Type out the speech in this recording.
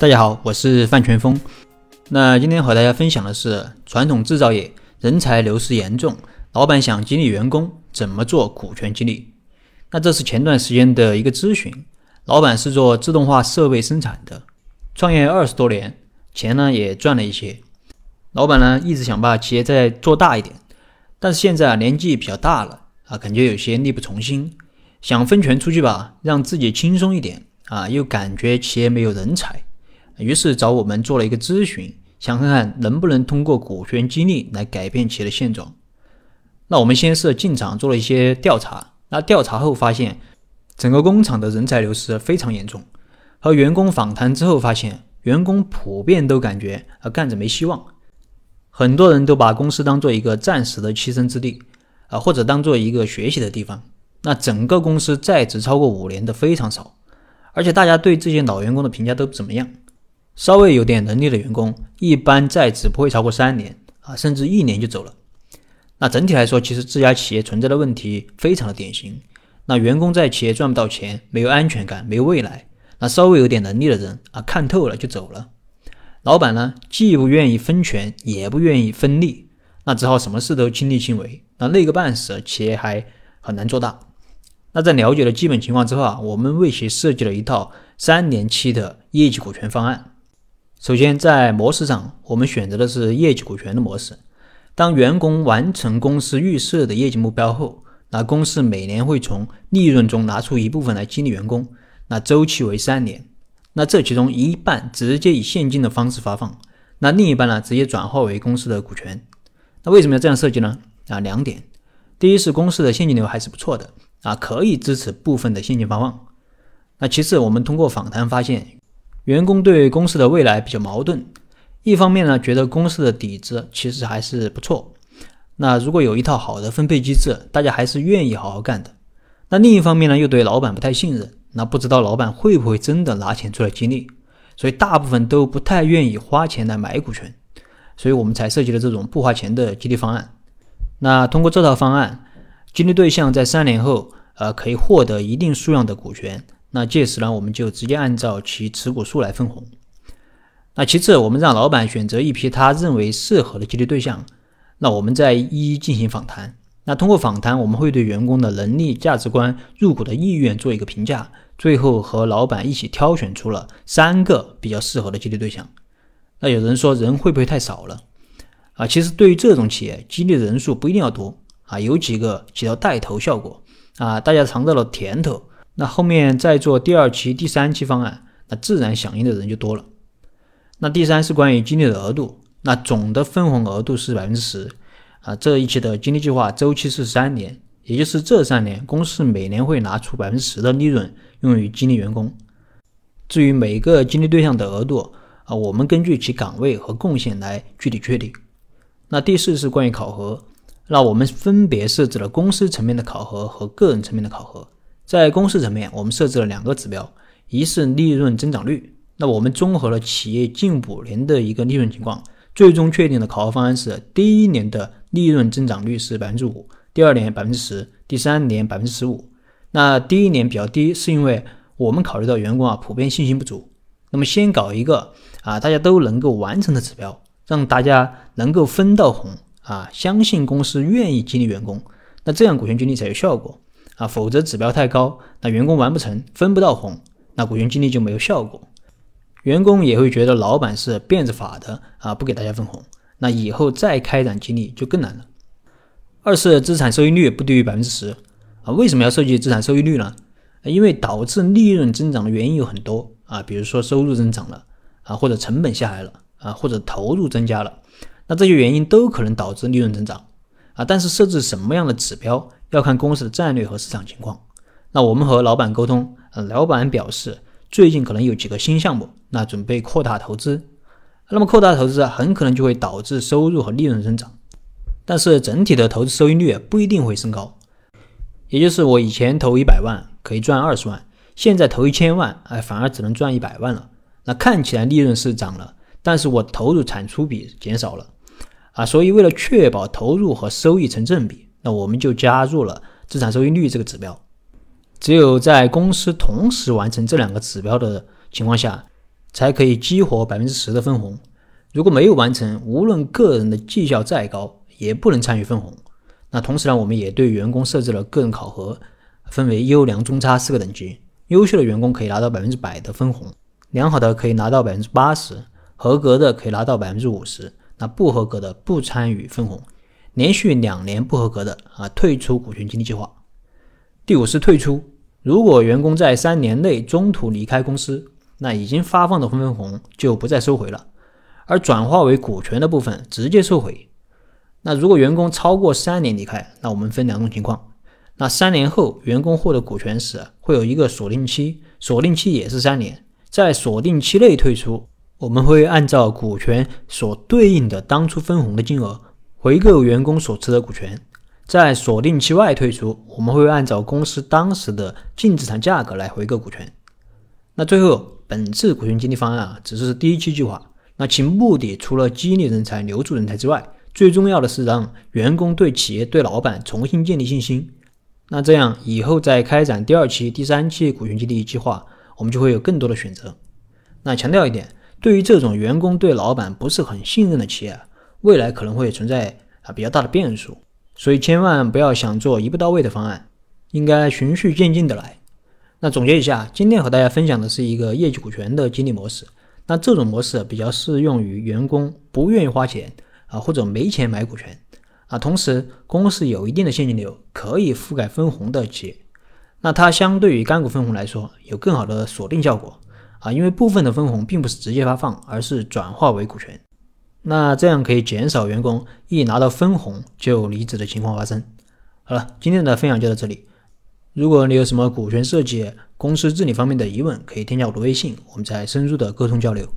大家好，我是范全峰。那今天和大家分享的是传统制造业人才流失严重，老板想激励员工怎么做股权激励？那这是前段时间的一个咨询。老板是做自动化设备生产的，创业二十多年，钱呢也赚了一些。老板呢一直想把企业再做大一点，但是现在啊年纪比较大了啊，感觉有些力不从心，想分权出去吧，让自己轻松一点啊，又感觉企业没有人才。于是找我们做了一个咨询，想看看能不能通过股权激励来改变企业的现状。那我们先是进场做了一些调查，那调查后发现，整个工厂的人才流失非常严重。和员工访谈之后发现，员工普遍都感觉啊干着没希望，很多人都把公司当做一个暂时的栖身之地啊，或者当做一个学习的地方。那整个公司在职超过五年的非常少，而且大家对这些老员工的评价都不怎么样。稍微有点能力的员工，一般在职不会超过三年啊，甚至一年就走了。那整体来说，其实这家企业存在的问题非常的典型。那员工在企业赚不到钱，没有安全感，没有未来。那稍微有点能力的人啊，看透了就走了。老板呢，既不愿意分权，也不愿意分利，那只好什么事都亲力亲为。那累个半死，企业还很难做大。那在了解了基本情况之后啊，我们为其设计了一套三年期的业绩股权方案。首先，在模式上，我们选择的是业绩股权的模式。当员工完成公司预设的业绩目标后，那公司每年会从利润中拿出一部分来激励员工，那周期为三年。那这其中一半直接以现金的方式发放，那另一半呢，直接转化为公司的股权。那为什么要这样设计呢？啊，两点：第一是公司的现金流还是不错的啊，可以支持部分的现金发放。那其次，我们通过访谈发现。员工对公司的未来比较矛盾，一方面呢觉得公司的底子其实还是不错，那如果有一套好的分配机制，大家还是愿意好好干的。那另一方面呢又对老板不太信任，那不知道老板会不会真的拿钱出来激励，所以大部分都不太愿意花钱来买股权，所以我们才设计了这种不花钱的激励方案。那通过这套方案，激励对象在三年后，呃，可以获得一定数量的股权。那届时呢，我们就直接按照其持股数来分红。那其次，我们让老板选择一批他认为适合的激励对象，那我们再一一进行访谈。那通过访谈，我们会对员工的能力、价值观、入股的意愿做一个评价，最后和老板一起挑选出了三个比较适合的激励对象。那有人说人会不会太少了？啊，其实对于这种企业，激励人数不一定要多啊，有几个起到带头效果啊，大家尝到了甜头。那后面再做第二期、第三期方案，那自然响应的人就多了。那第三是关于激励的额度，那总的分红额度是百分之十啊。这一期的激励计划周期是三年，也就是这三年公司每年会拿出百分之十的利润用于激励员工。至于每个激励对象的额度啊，我们根据其岗位和贡献来具体确定。那第四是关于考核，那我们分别设置了公司层面的考核和个人层面的考核。在公司层面，我们设置了两个指标，一是利润增长率。那我们综合了企业近五年的一个利润情况，最终确定的考核方案是：第一年的利润增长率是百分之五，第二年百分之十，第三年百分之十五。那第一年比较低，是因为我们考虑到员工啊普遍信心不足。那么先搞一个啊大家都能够完成的指标，让大家能够分到红啊，相信公司愿意激励员工，那这样股权激励才有效果。啊，否则指标太高，那员工完不成，分不到红，那股权激励就没有效果，员工也会觉得老板是变着法的啊，不给大家分红，那以后再开展激励就更难了。二是资产收益率不低于百分之十啊，为什么要设计资产收益率呢？因为导致利润增长的原因有很多啊，比如说收入增长了啊，或者成本下来了啊，或者投入增加了，那这些原因都可能导致利润增长啊，但是设置什么样的指标？要看公司的战略和市场情况。那我们和老板沟通，呃，老板表示最近可能有几个新项目，那准备扩大投资。那么扩大投资啊，很可能就会导致收入和利润增长，但是整体的投资收益率不一定会升高。也就是我以前投一百万可以赚二十万，现在投一千万，哎，反而只能赚一百万了。那看起来利润是涨了，但是我投入产出比减少了啊。所以为了确保投入和收益成正比。那我们就加入了资产收益率这个指标。只有在公司同时完成这两个指标的情况下，才可以激活百分之十的分红。如果没有完成，无论个人的绩效再高，也不能参与分红。那同时呢，我们也对员工设置了个人考核，分为优良、中差四个等级。优秀的员工可以拿到百分之百的分红，良好的可以拿到百分之八十，合格的可以拿到百分之五十。那不合格的不参与分红，连续两年不合格的啊，退出股权激励计划。第五是退出，如果员工在三年内中途离开公司，那已经发放的分红就不再收回了，而转化为股权的部分直接收回。那如果员工超过三年离开，那我们分两种情况。那三年后员工获得股权时，会有一个锁定期，锁定期也是三年，在锁定期内退出，我们会按照股权所对应的当初分红的金额回购员工所持的股权。在锁定期外退出，我们会按照公司当时的净资产价格来回购股权。那最后，本次股权激励方案啊，只是第一期计划，那其目的除了激励人才、留住人才之外，最重要的是让员工对企业、对老板重新建立信心。那这样以后再开展第二期、第三期股权激励计划，我们就会有更多的选择。那强调一点，对于这种员工对老板不是很信任的企业，未来可能会存在啊比较大的变数，所以千万不要想做一步到位的方案，应该循序渐进的来。那总结一下，今天和大家分享的是一个业绩股权的激励模式。那这种模式比较适用于员工不愿意花钱啊，或者没钱买股权。啊，同时公司有一定的现金流，可以覆盖分红的企业，那它相对于干股分红来说，有更好的锁定效果啊，因为部分的分红并不是直接发放，而是转化为股权，那这样可以减少员工一拿到分红就离职的情况发生。好了，今天的分享就到这里，如果你有什么股权设计、公司治理方面的疑问，可以添加我的微信，我们再深入的沟通交流。